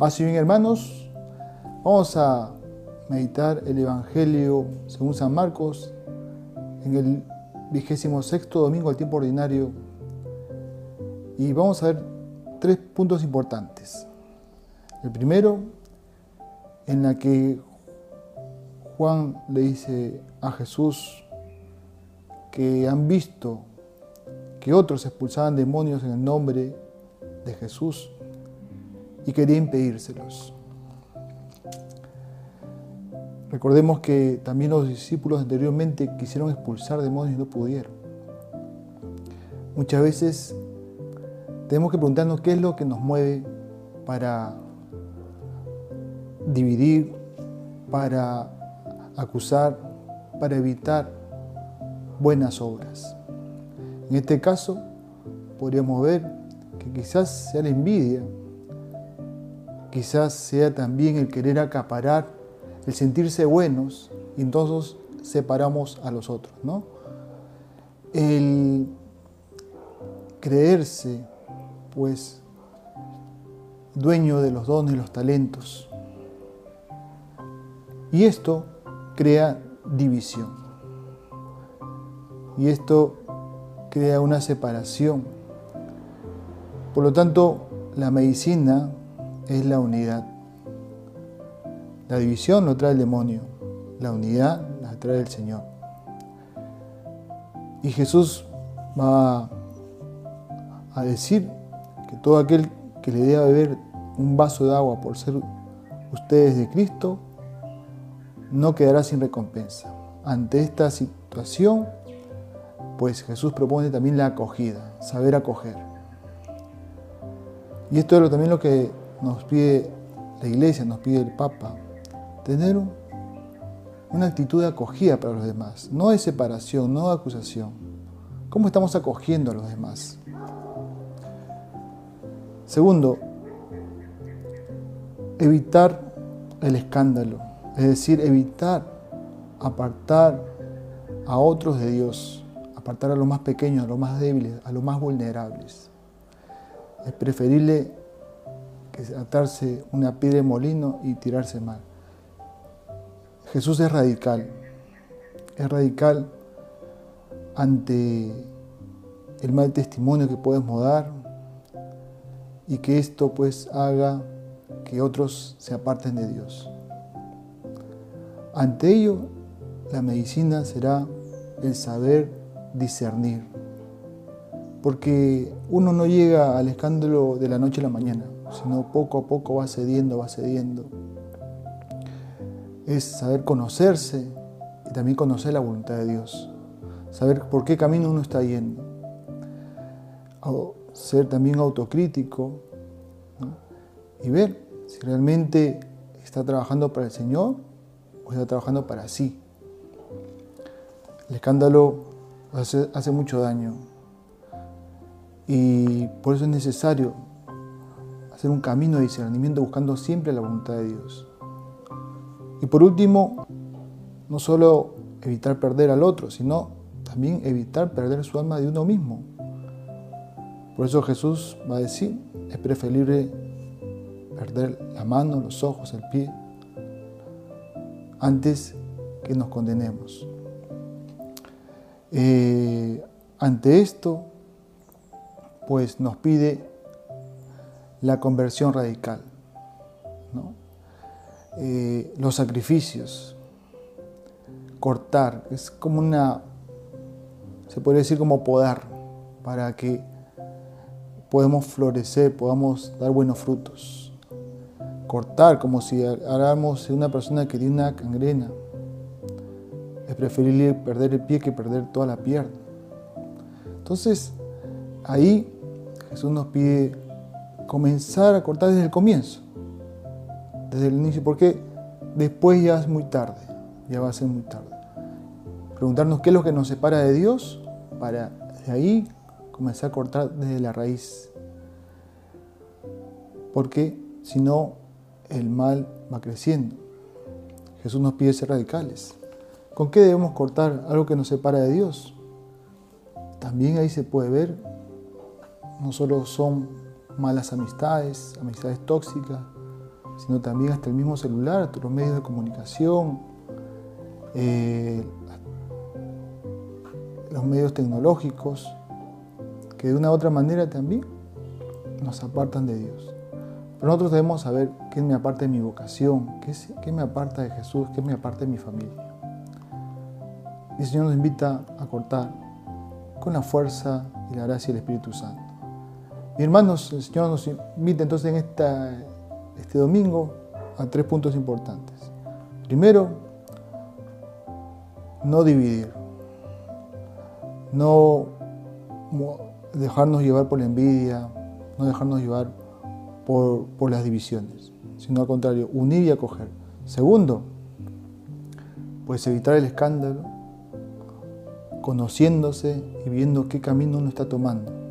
Y bien hermanos, vamos a meditar el Evangelio según San Marcos en el vigésimo sexto domingo al tiempo ordinario. Y vamos a ver tres puntos importantes. El primero, en la que Juan le dice a Jesús que han visto que otros expulsaban demonios en el nombre de Jesús y quería impedírselos. Recordemos que también los discípulos anteriormente quisieron expulsar demonios y no pudieron. Muchas veces tenemos que preguntarnos qué es lo que nos mueve para dividir, para acusar, para evitar buenas obras. En este caso, podríamos ver que quizás sea la envidia, quizás sea también el querer acaparar, el sentirse buenos y entonces separamos a los otros, ¿no? El creerse, pues, dueño de los dones los talentos. Y esto crea división. Y esto crea una separación. Por lo tanto, la medicina es la unidad. La división lo trae el demonio, la unidad la trae el Señor. Y Jesús va a decir que todo aquel que le dé a beber un vaso de agua por ser ustedes de Cristo, no quedará sin recompensa. Ante esta situación, pues Jesús propone también la acogida, saber acoger. Y esto es también lo que nos pide la iglesia, nos pide el Papa, tener una actitud de acogida para los demás, no de separación, no de acusación. ¿Cómo estamos acogiendo a los demás? Segundo, evitar el escándalo, es decir, evitar apartar a otros de Dios, apartar a los más pequeños, a los más débiles, a los más vulnerables. Es preferible que atarse una piedra de molino y tirarse mal. Jesús es radical, es radical ante el mal testimonio que podemos dar y que esto pues haga que otros se aparten de Dios. Ante ello, la medicina será el saber discernir, porque uno no llega al escándalo de la noche a la mañana, sino poco a poco va cediendo, va cediendo. Es saber conocerse y también conocer la voluntad de Dios, saber por qué camino uno está yendo, ser también autocrítico y ver si realmente está trabajando para el Señor o está trabajando para sí. El escándalo hace, hace mucho daño y por eso es necesario hacer un camino de discernimiento buscando siempre la voluntad de Dios. Y por último, no solo evitar perder al otro, sino también evitar perder su alma de uno mismo. Por eso Jesús va a decir, es preferible perder la mano, los ojos, el pie, antes que nos condenemos. Eh, ante esto, pues nos pide la conversión radical, eh, los sacrificios, cortar, es como una, se podría decir como podar, para que podamos florecer, podamos dar buenos frutos cortar, como si hagamos una persona que tiene una cangrena. Es preferible perder el pie que perder toda la pierna. Entonces, ahí Jesús nos pide comenzar a cortar desde el comienzo, desde el inicio, porque después ya es muy tarde, ya va a ser muy tarde. Preguntarnos qué es lo que nos separa de Dios para de ahí comenzar a cortar desde la raíz. Porque si no, el mal va creciendo. Jesús nos pide ser radicales. ¿Con qué debemos cortar algo que nos separa de Dios? También ahí se puede ver, no solo son malas amistades, amistades tóxicas, sino también hasta el mismo celular, los medios de comunicación, eh, los medios tecnológicos, que de una u otra manera también nos apartan de Dios. Pero nosotros debemos saber qué me aparta de mi vocación, qué, qué me aparta de Jesús, qué me aparta de mi familia. Y el Señor nos invita a cortar con la fuerza y la gracia del Espíritu Santo. Mi hermanos, el Señor nos invita entonces en este domingo a tres puntos importantes. Primero, no dividir, no dejarnos llevar por la envidia, no dejarnos llevar por, por las divisiones, sino al contrario, unir y acoger. Segundo, pues evitar el escándalo, conociéndose y viendo qué camino uno está tomando.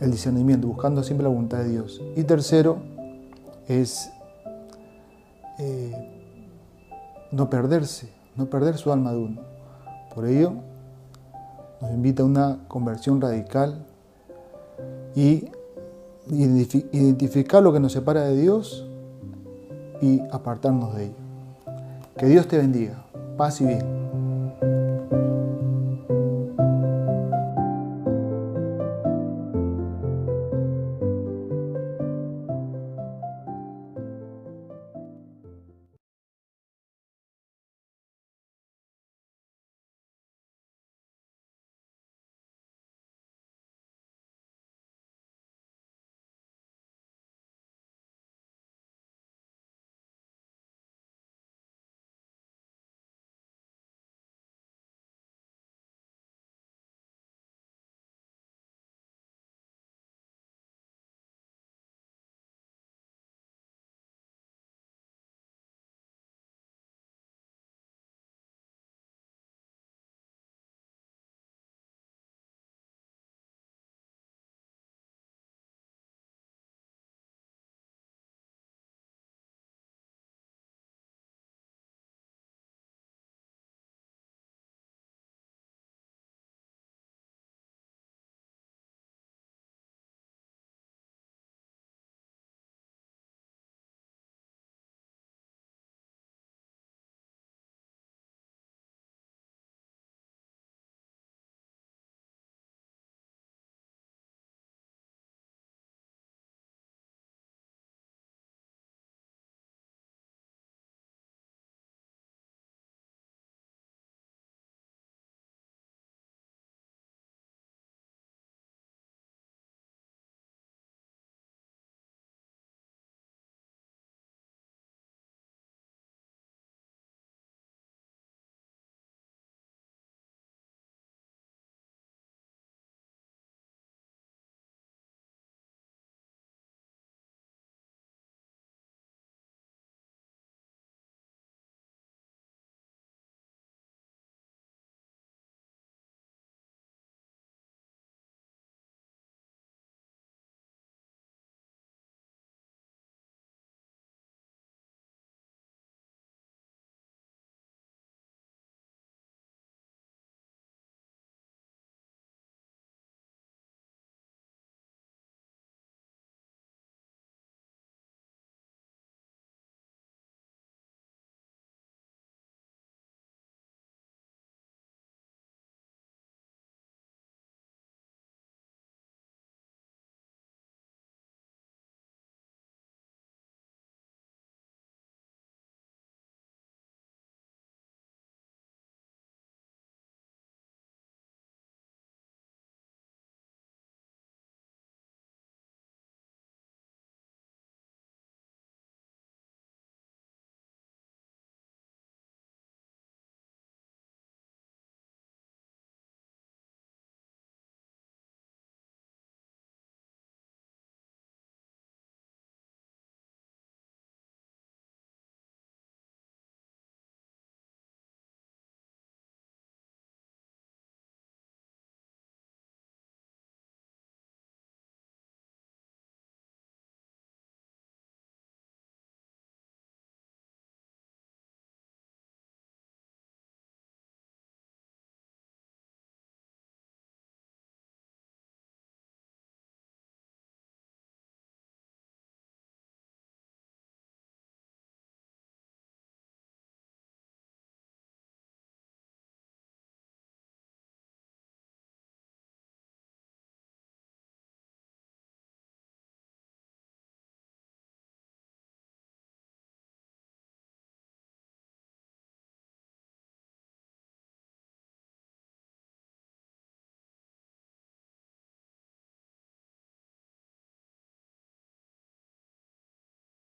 El discernimiento, buscando siempre la voluntad de Dios. Y tercero, es eh, no perderse, no perder su alma de uno. Por ello, nos invita a una conversión radical y identificar lo que nos separa de Dios y apartarnos de ello. Que Dios te bendiga. Paz y bien.